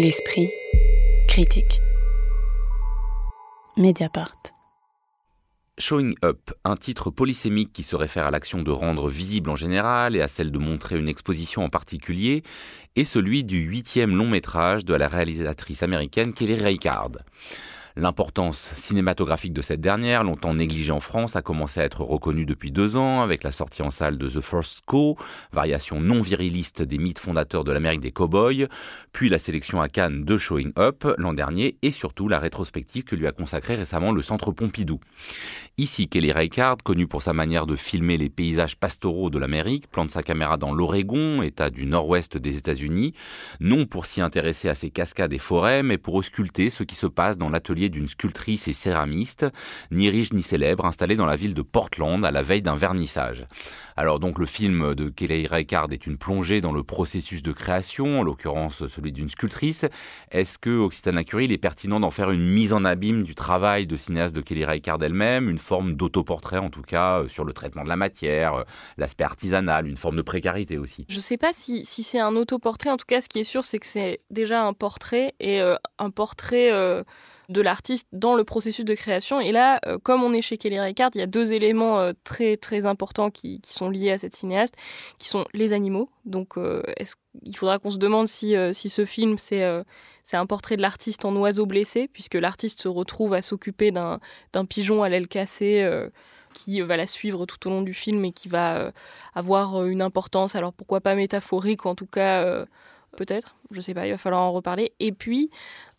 L'esprit critique. Mediapart. Showing Up, un titre polysémique qui se réfère à l'action de rendre visible en général et à celle de montrer une exposition en particulier, est celui du huitième long métrage de la réalisatrice américaine Kelly Reichardt. L'importance cinématographique de cette dernière, longtemps négligée en France, a commencé à être reconnue depuis deux ans avec la sortie en salle de The First Co, variation non viriliste des mythes fondateurs de l'Amérique des cowboys, puis la sélection à Cannes de Showing Up l'an dernier et surtout la rétrospective que lui a consacrée récemment le Centre Pompidou. Ici, Kelly Reichardt, connu pour sa manière de filmer les paysages pastoraux de l'Amérique, plante sa caméra dans l'Oregon, état du nord-ouest des États-Unis, non pour s'y intéresser à ses cascades et forêts, mais pour ausculter ce qui se passe dans l'atelier d'une sculptrice et céramiste, ni riche ni célèbre, installée dans la ville de Portland à la veille d'un vernissage. Alors donc le film de Kelly Reichardt est une plongée dans le processus de création, en l'occurrence celui d'une sculptrice. Est-ce que Occitana Curie, il est pertinent d'en faire une mise en abîme du travail de cinéaste de Kelly Reichardt elle-même, une forme d'autoportrait en tout cas euh, sur le traitement de la matière, euh, l'aspect artisanal, une forme de précarité aussi? Je ne sais pas si, c'est un autoportrait, en tout cas ce qui est sûr c'est que c'est déjà un portrait et euh, un portrait de l'artiste dans le processus de création. Et là, euh, comme on est chez Kelly Reichardt, il y a deux éléments euh, très très importants qui, sont liés à cette cinéaste, qui sont les animaux. Donc, euh, il faudra qu'on se demande si, si ce film c'est un portrait de l'artiste en oiseau blessé, puisque l'artiste se retrouve à s'occuper d'un pigeon à l'aile cassée qui va la suivre tout au long du film et qui va avoir une importance, alors pourquoi pas métaphorique, en tout cas peut-être, je sais pas, il va falloir en reparler. Et puis,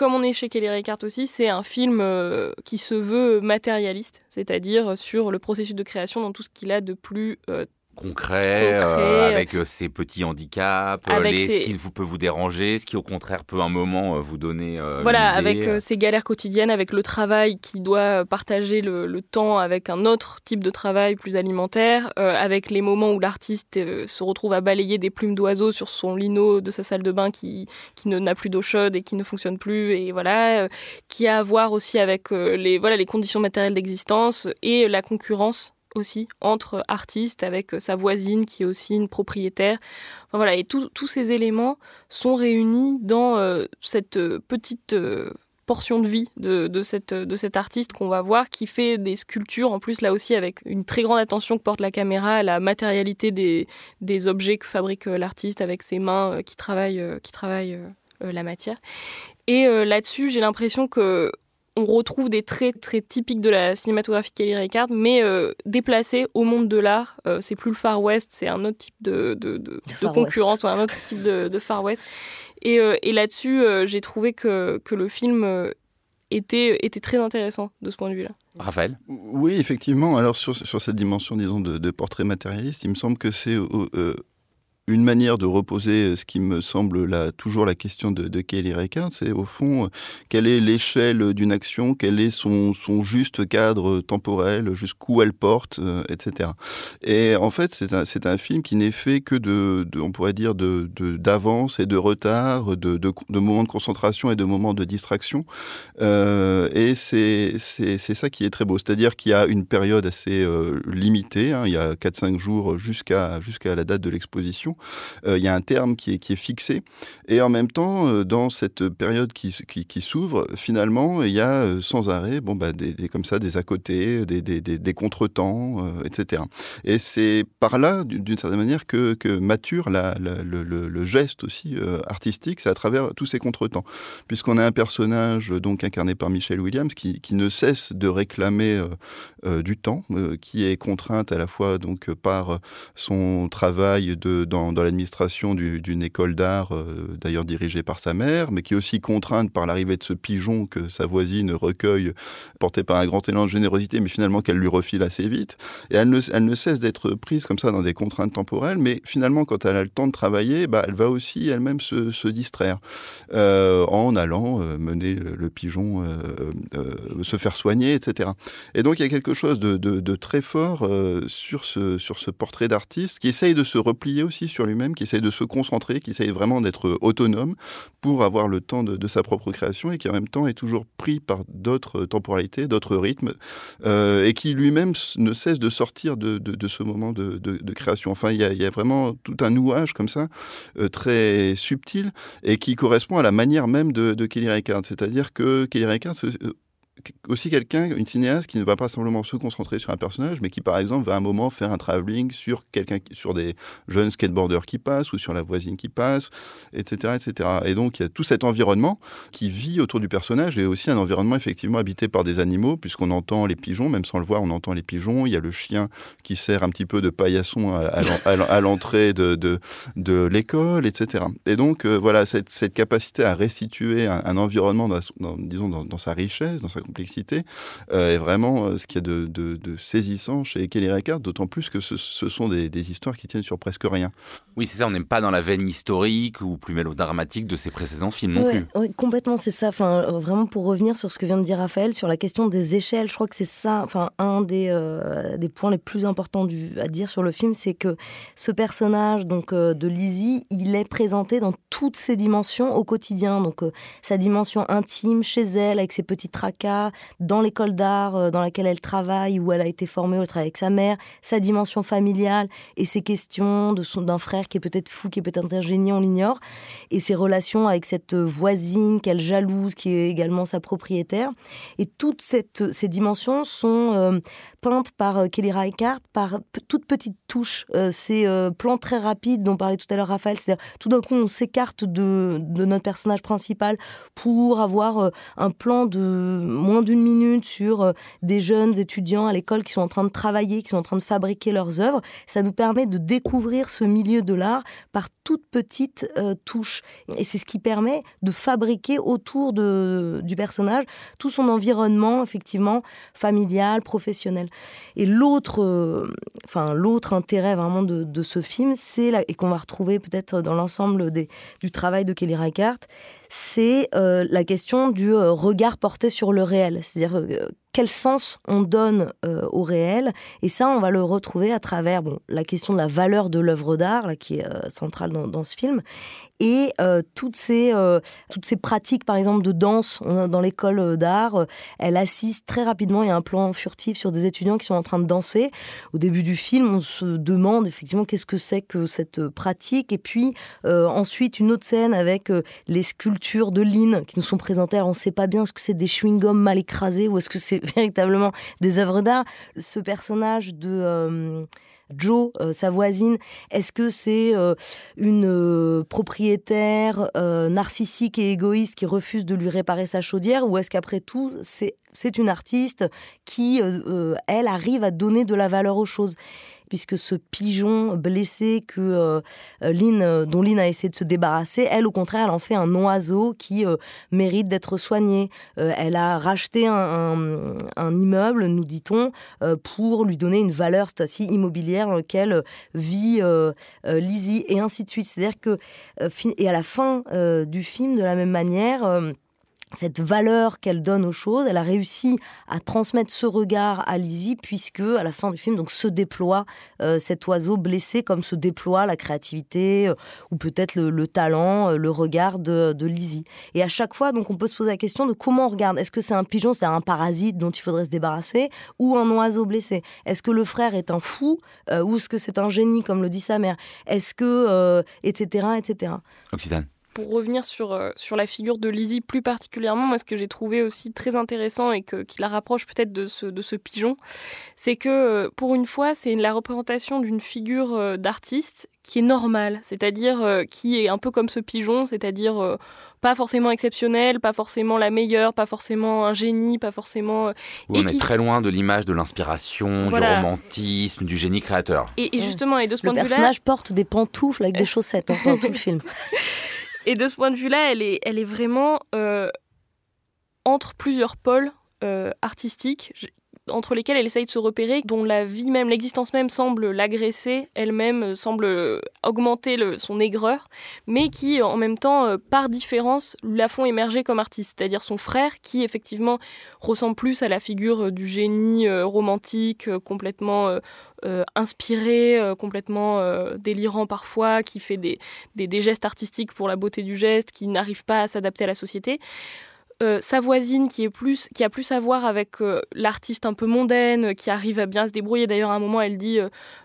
comme on est chez Kelly Reichardt aussi, c'est un film euh, qui se veut matérialiste, c'est-à-dire sur le processus de création dans tout ce qu'il a de plus euh, concret, euh, avec euh, ces petits handicaps, euh, les, ce qui vous peut vous déranger, ce qui au contraire peut un moment vous donner. voilà, avec ces galères quotidiennes, avec le travail qui doit partager le, temps avec un autre type de travail plus alimentaire, avec les moments où l'artiste se retrouve à balayer des plumes d'oiseaux sur son lino de sa salle de bain qui, qui n'a plus d'eau chaude et qui ne fonctionne plus, et voilà, qui a à voir aussi avec les, voilà, les conditions matérielles d'existence et la concurrence aussi entre artistes avec euh, sa voisine qui est aussi une propriétaire. voilà, et tous ces éléments sont réunis dans euh, cette euh, petite portion de vie de, cette, de cet artiste qu'on va voir qui fait des sculptures en plus là aussi avec une très grande attention que porte la caméra à la matérialité des, des objets que fabrique l'artiste avec ses mains qui travaillent, qui travaillent la matière. Et là-dessus, j'ai l'impression que on retrouve des traits très typiques de la cinématographie Kelly Reichardt, mais euh, déplacés au monde de l'art. Euh, c'est plus le Far West, c'est un autre type de, concurrence, ou un autre type de, Far West. Et, euh, là-dessus, j'ai trouvé que, le film était, était très intéressant de ce point de vue-là. Raphaël? Oui, effectivement. Alors, sur, cette dimension, disons, de, portrait matérialiste, il me semble que c'est une manière de reposer ce qui me semble là, toujours la question de, de Kelly Reichardt, c'est au fond quelle est l'échelle d'une action, quel est son, son juste cadre temporel, jusqu'où elle porte, euh, etc. Et en fait, c'est un, un film qui n'est fait que de, on pourrait dire, d'avance et de retard, de, de, moments de concentration et de moments de distraction. Euh, et c'est, ça qui est très beau. C'est-à-dire qu'il y a une période assez euh, limitée, hein, il y a 4-5 jours jusqu'à, jusqu'à la date de l'exposition, euh, il y a un terme qui est, fixé. Et en même temps, euh, dans cette période qui, s'ouvre, finalement, il y a euh, sans arrêt bon, bah, des, comme ça, des à côté, des, des, des contretemps, etc. Et c'est par là, d'une certaine manière, que, mature la, le, geste aussi artistique, c'est à travers tous ces contretemps. Puisqu'on a un personnage donc incarné par Michelle Williams qui, ne cesse de réclamer du temps, qui est contrainte à la fois donc par son travail de, dans, l'administration d'une école d'art, euh, d'ailleurs dirigée par sa mère, mais qui est aussi contrainte par l'arrivée de ce pigeon que sa voisine recueille, porté par un grand élan de générosité, mais finalement qu'elle lui refile assez vite. Et elle ne, cesse d'être prise comme ça dans des contraintes temporelles, mais finalement, quand elle a le temps de travailler, bah, elle va aussi elle-même se, distraire euh, en allant euh, mener le, pigeon, se faire soigner, etc. Et donc il y a quelque chose de, très fort sur ce portrait d'artiste qui essaye de se replier aussi sur lui-même, qui essaye de se concentrer, qui essaye vraiment d'être autonome pour avoir le temps de, sa propre création et qui en même temps est toujours pris par d'autres temporalités, d'autres rythmes, euh, et qui lui-même ne cesse de sortir de, ce moment de, création. Enfin, il y, a, vraiment tout un nouage comme ça, euh, très subtil, et qui correspond à la manière même de, Kelly Reichardt. C'est-à-dire que Kelly Reichardt aussi quelqu'un, une cinéaste qui ne va pas simplement se concentrer sur un personnage, mais qui par exemple va à un moment faire un travelling sur quelqu'un, sur des jeunes skateboarders qui passent ou sur la voisine qui passe, etc., etc. Et donc il y a tout cet environnement qui vit autour du personnage et aussi un environnement effectivement habité par des animaux, puisqu'on entend les pigeons, même sans le voir, on entend les pigeons. Il y a le chien qui sert un petit peu de paillasson à, l'entrée de, de, l'école, etc. Et donc euh, voilà cette, cette, capacité à restituer un, environnement, disons dans, dans sa richesse, dans sa complexité euh, est vraiment euh, ce qu'il y a de, saisissant chez Kelly Reichardt, d'autant plus que ce, sont des, histoires qui tiennent sur presque rien. Oui, c'est ça, on n'aime pas dans la veine historique ou plus mélodramatique de ses précédents films non plus. Oui, complètement, c'est ça. Enfin, euh, vraiment pour revenir sur ce que vient de dire Raphaël, sur la question des échelles, je crois que c'est ça, enfin, un des, des points les plus importants du, à dire sur le film, c'est que ce personnage donc de Lizzie, il est présenté dans toutes ses dimensions au quotidien. Donc, sa dimension intime chez elle, avec ses petits tracas, dans l'école d'art euh, dans laquelle elle travaille, où elle a été formée, où elle avec sa mère, sa dimension familiale et ses questions de son, d'un frère qui est peut-être fou, qui est peut-être un génie, on l'ignore, et ses relations avec cette voisine qu'elle jalouse, qui est également sa propriétaire. Et toutes cette, ces dimensions sont euh, peintes par euh, Kelly Reichardt par toutes petites touches. ces plans très rapides dont parlait tout à l'heure Raphaël, c'est-à-dire tout d'un coup on s'écarte de, de, notre personnage principal pour avoir un plan de moins d'une minute sur euh, des jeunes étudiants à l'école qui sont en train de travailler, qui sont en train de fabriquer leurs œuvres. Ça nous permet de découvrir ce milieu de l'art par toutes petites euh, touches. Et c'est ce qui permet de fabriquer autour de, du personnage tout son environnement, effectivement, familial, professionnel. Et l'autre, euh, enfin, l'autre intérêt vraiment de, de ce film, c'est, et qu'on va retrouver peut-être dans l'ensemble du travail de Kelly Reichardt, c'est euh, la question du euh, regard porté sur le réel. C'est-à-dire euh, quel sens on donne au réel. Et ça, on va le retrouver à travers bon, la question de la valeur de l'œuvre d'art, qui est centrale dans, dans, ce film, et euh, toutes, ces, euh, toutes ces pratiques, par exemple, de danse dans l'école euh, d'art, elle assiste très rapidement, il y a un plan furtif sur des étudiants qui sont en train de danser. Au début du film, on se demande effectivement qu'est-ce que c'est que cette pratique. Et puis ensuite, une autre scène avec les sculptures de Lynn qui nous sont présentées. Alors on ne sait pas bien ce que c'est des chewing-gums mal écrasés ou est-ce que c'est véritablement des œuvres d'art. Ce personnage de... Joe, euh, sa voisine, est-ce que c'est euh, une euh, propriétaire narcissique et égoïste qui refuse de lui réparer sa chaudière ou est-ce qu'après tout, c'est une artiste qui, elle, arrive à donner de la valeur aux choses? Puisque ce pigeon blessé que euh, euh, dont Lynn a essayé de se débarrasser, elle, au contraire, elle en fait un oiseau qui euh, mérite d'être soigné. elle a racheté un, immeuble, nous dit-on, pour lui donner une valeur, cette immobilière dans laquelle vit Lizzie, et ainsi de suite. C'est-à-dire que, et à la fin du film, de la même manière, cette valeur qu'elle donne aux choses, elle a réussi à transmettre ce regard à Lizzie puisque à la fin du film donc se déploie euh, cet oiseau blessé comme se déploie la créativité euh, ou peut-être le, talent, euh, le regard de, de, Lizzie. Et à chaque fois donc on peut se poser la question de comment on regarde. Est-ce que c'est un pigeon, c'est un parasite dont il faudrait se débarrasser ou un oiseau blessé? Est-ce que le frère est un fou ou est-ce que c'est un génie comme le dit sa mère? Est-ce que etc etc. Occitane pour revenir sur, euh, sur la figure de Lizzie plus particulièrement, moi ce que j'ai trouvé aussi très intéressant et que, qui la rapproche peut-être de ce, de ce pigeon, c'est que euh, pour une fois, c'est la représentation d'une figure euh, d'artiste qui est normale, c'est-à-dire qui est un peu comme ce pigeon, c'est-à-dire pas forcément exceptionnelle, pas forcément la meilleure, pas forcément un génie, pas forcément... on est très loin de l'image de l'inspiration, du romantisme, du génie créateur. Et, justement, et de ce point de vue-là... Le personnage porte des pantoufles avec des chaussettes hein, dans tout le film. Et de ce point de vue-là, elle est, elle est vraiment euh, entre plusieurs pôles euh, artistiques. Entre lesquels elle essaye de se repérer, dont la vie même, l'existence même semble l'agresser, elle-même semble augmenter son aigreur, mais qui en même temps, par différence, la font émerger comme artiste. C'est-à-dire son frère, qui effectivement ressemble plus à la figure du génie romantique, complètement inspiré, complètement délirant parfois, qui fait des, des gestes artistiques pour la beauté du geste, qui n'arrive pas à s'adapter à la société. Euh, sa voisine qui a plus à voir avec euh, l'artiste un peu mondaine qui arrive à bien se débrouiller. D'ailleurs à un moment elle dit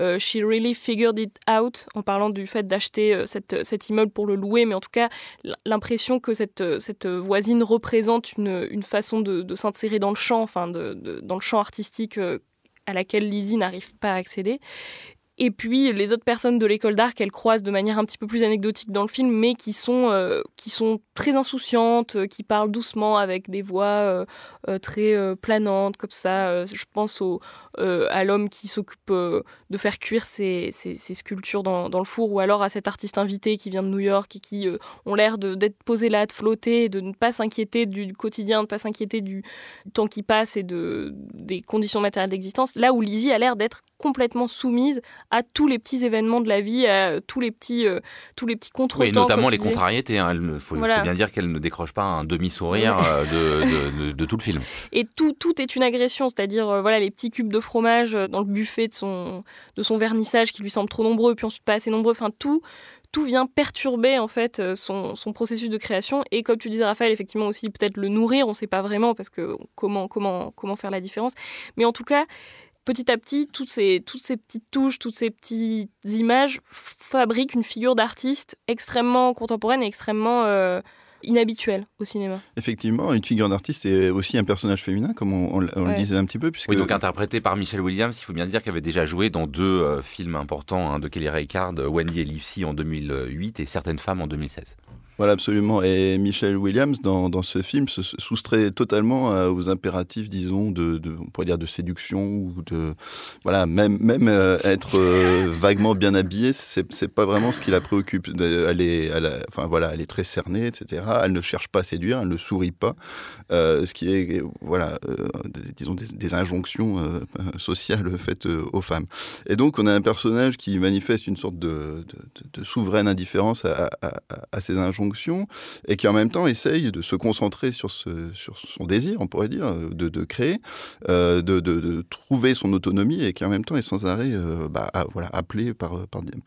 euh, she really figured it out en parlant du fait d'acheter cet immeuble pour le louer. Mais en tout cas l'impression que cette, cette voisine représente une, une façon de, s'insérer dans le champ enfin dans le champ artistique à laquelle Lizzie n'arrive pas à accéder et puis les autres personnes de l'école d'art qu'elle croise de manière un petit peu plus anecdotique dans le film, mais qui sont, euh, qui sont très insouciantes, euh, qui parlent doucement avec des voix euh, très planantes, comme ça. je pense au, à l'homme qui s'occupe de faire cuire ses, ses, sculptures dans, dans, le four, ou alors à cet artiste invité qui vient de New York et qui ont l'air d'être posés là, de flotter, de ne pas s'inquiéter du quotidien, de ne pas s'inquiéter du temps qui passe et de, des conditions matérielles d'existence. Là où Lizzie a l'air d'être complètement soumise à tous les petits événements de la vie, à tous les petits, euh, tous les petits contretemps. Oui, notamment les contrariétés. Hein. Il faut, bien dire qu'elle ne décroche pas un demi-sourire euh, de, tout le film. Et tout, tout est une agression, c'est-à-dire euh, voilà les petits cubes de fromage dans le buffet de son, de son vernissage qui lui semble trop nombreux, puis ensuite pas assez nombreux. Enfin, tout, tout vient perturber en fait son, son, processus de création et comme tu disais Raphaël effectivement aussi peut-être le nourrir on ne sait pas vraiment parce que comment comment comment faire la différence mais en tout cas petit à petit, toutes ces, toutes ces petites touches, toutes ces petites images fabriquent une figure d'artiste extrêmement contemporaine et extrêmement euh, inhabituelle au cinéma. Effectivement, une figure d'artiste est aussi un personnage féminin, comme on, le disait un petit peu. Puisque... Oui, donc interprété par Michelle Williams, il faut bien dire qu'elle avait déjà joué dans deux euh, films importants hein, de Kelly Reichardt, Wendy et Lucy en 2008 et Certaines femmes en 2016. Voilà, absolument. Et Michelle Williams, dans, dans ce film, se soustrait totalement euh, aux impératifs, disons, de, on pourrait dire de séduction ou de, voilà, même même euh, être euh, vaguement bien habillée, c'est pas vraiment ce qui la préoccupe. Elle est, enfin voilà, elle est très cernée, etc. Elle ne cherche pas à séduire, elle ne sourit pas, ce qui est, voilà, disons des, injonctions sociales faites aux femmes. Et donc, on a un personnage qui manifeste une sorte de, souveraine indifférence à, à ces injonctions et qui en même temps essaye de se concentrer sur, son désir, on pourrait dire, de, de créer, euh, de, trouver son autonomie et qui en même temps est sans arrêt euh, bah, appelé par,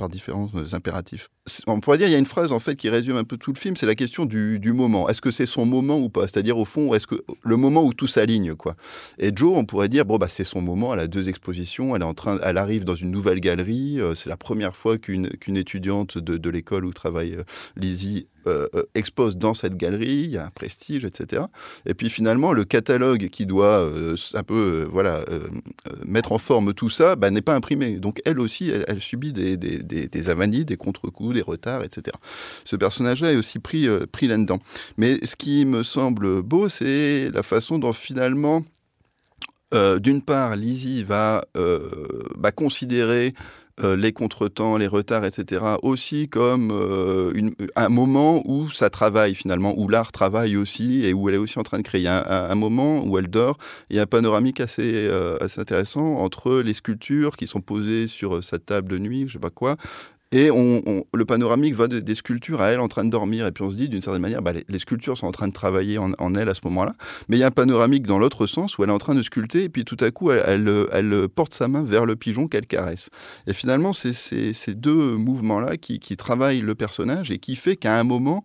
différents impératifs. On pourrait dire, il y a une phrase en fait qui résume un peu tout le film, c'est la question du, moment. Est-ce que c'est son moment ou pas? C'est-à-dire au fond, est-ce que le moment où tout s'aligne quoi? Et Joe, on pourrait dire, bon bah c'est son moment. Elle a deux expositions, elle est en train, elle arrive dans une nouvelle galerie. Euh, c'est la première fois qu'une qu'une étudiante de, de l'école où travaille Lizzie euh, euh, expose dans cette galerie, il y a un prestige, etc. Et puis finalement, le catalogue qui doit euh, un peu voilà, mettre en forme tout ça bah, n'est pas imprimé. Donc elle aussi, elle, subit des, des, des, avanies, des contre-coups, des retards, etc. Ce personnage-là est aussi pris, pris là-dedans. Mais ce qui me semble beau, c'est la façon dont finalement... d'une part, Lizzie va bah, considérer euh, les contretemps, les retards, etc., aussi comme euh, un moment où ça travaille finalement, où l'art travaille aussi et où elle est aussi en train de créer. Il y a un, moment où elle dort, il y a un panoramique assez, euh, assez intéressant entre les sculptures qui sont posées sur sa table de nuit, je sais pas quoi, et on, le panoramique va des sculptures à elle en train de dormir. Et puis on se dit d'une certaine manière, bah, les, sculptures sont en train de travailler en, elle à ce moment-là. Mais il y a un panoramique dans l'autre sens où elle est en train de sculpter. Et puis tout à coup, elle, elle, porte sa main vers le pigeon qu'elle caresse. Et finalement, c'est ces deux mouvements-là qui, qui travaillent le personnage et qui fait qu'à un moment,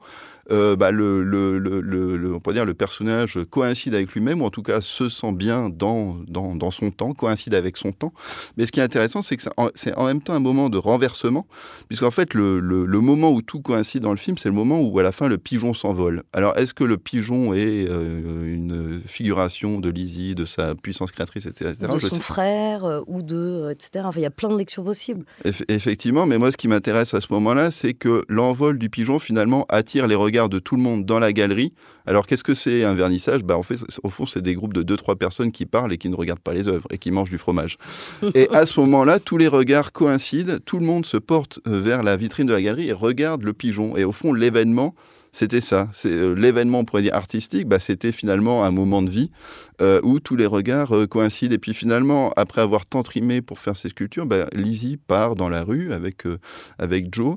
euh, bah, le, le, le, on peut dire le personnage coïncide avec lui-même, ou en tout cas se sent bien dans, dans, dans, son temps, coïncide avec son temps. Mais ce qui est intéressant, c'est que c'est en même temps un moment de renversement, puisqu'en fait, le, moment où tout coïncide dans le film, c'est le moment où à la fin le pigeon s'envole. Alors, est-ce que le pigeon est euh, une figuration de Lizzie, de sa puissance créatrice, etc. de son frère, euh, ou de. etc. Enfin, il y a plein de lectures possibles. effectivement, mais moi, ce qui m'intéresse à ce moment-là, c'est que l'envol du pigeon, finalement, attire les regards de tout le monde dans la galerie, Alors qu'est-ce que c'est un vernissage? Bah, en fait, Au fond, c'est des groupes de deux trois personnes qui parlent et qui ne regardent pas les œuvres et qui mangent du fromage. et à ce moment-là, tous les regards coïncident, tout le monde se porte euh, vers la vitrine de la galerie et regarde le pigeon. Et au fond, l'événement, c'était ça. C'est euh, l'événement, on pourrait dire artistique. Bah, c'était finalement un moment de vie euh, où tous les regards coïncident. Et puis finalement, après avoir tant trimé pour faire ces sculptures, bah, Lizzie part dans la rue avec avec Joe.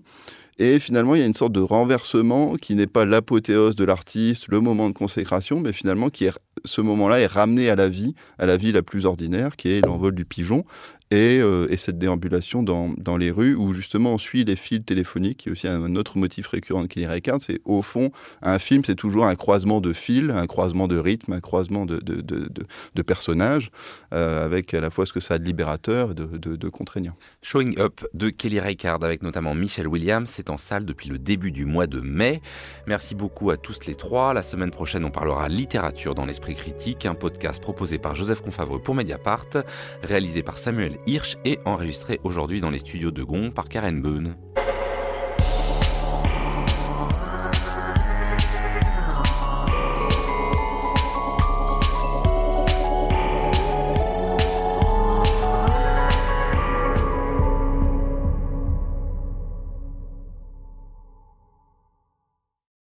Et finalement, il y a une sorte de renversement qui n'est pas l'apothéose de l'artiste, le moment de consécration, mais finalement qui est ce moment-là est ramené à la vie, à la vie la plus ordinaire, qui est l'envol du pigeon, euh, et, cette déambulation dans, dans, les rues où justement on suit les fils téléphoniques, qui est aussi un autre motif récurrent de Kelly Reichardt. C'est au fond, un film, c'est toujours un croisement de fils, un croisement de rythme, un croisement de, de, de, de personnages, euh, avec à la fois ce que ça a de libérateur et de, contraignant. Showing Up de Kelly Reichardt, avec notamment Michelle Williams, c'est en salle depuis le début du mois de mai. Merci beaucoup à tous les trois. La semaine prochaine, on parlera littérature dans l'esprit critique, un podcast proposé par Joseph Confavreux pour Mediapart, réalisé par Samuel Hirsch est enregistré aujourd'hui dans les studios de Gon par Karen Boone.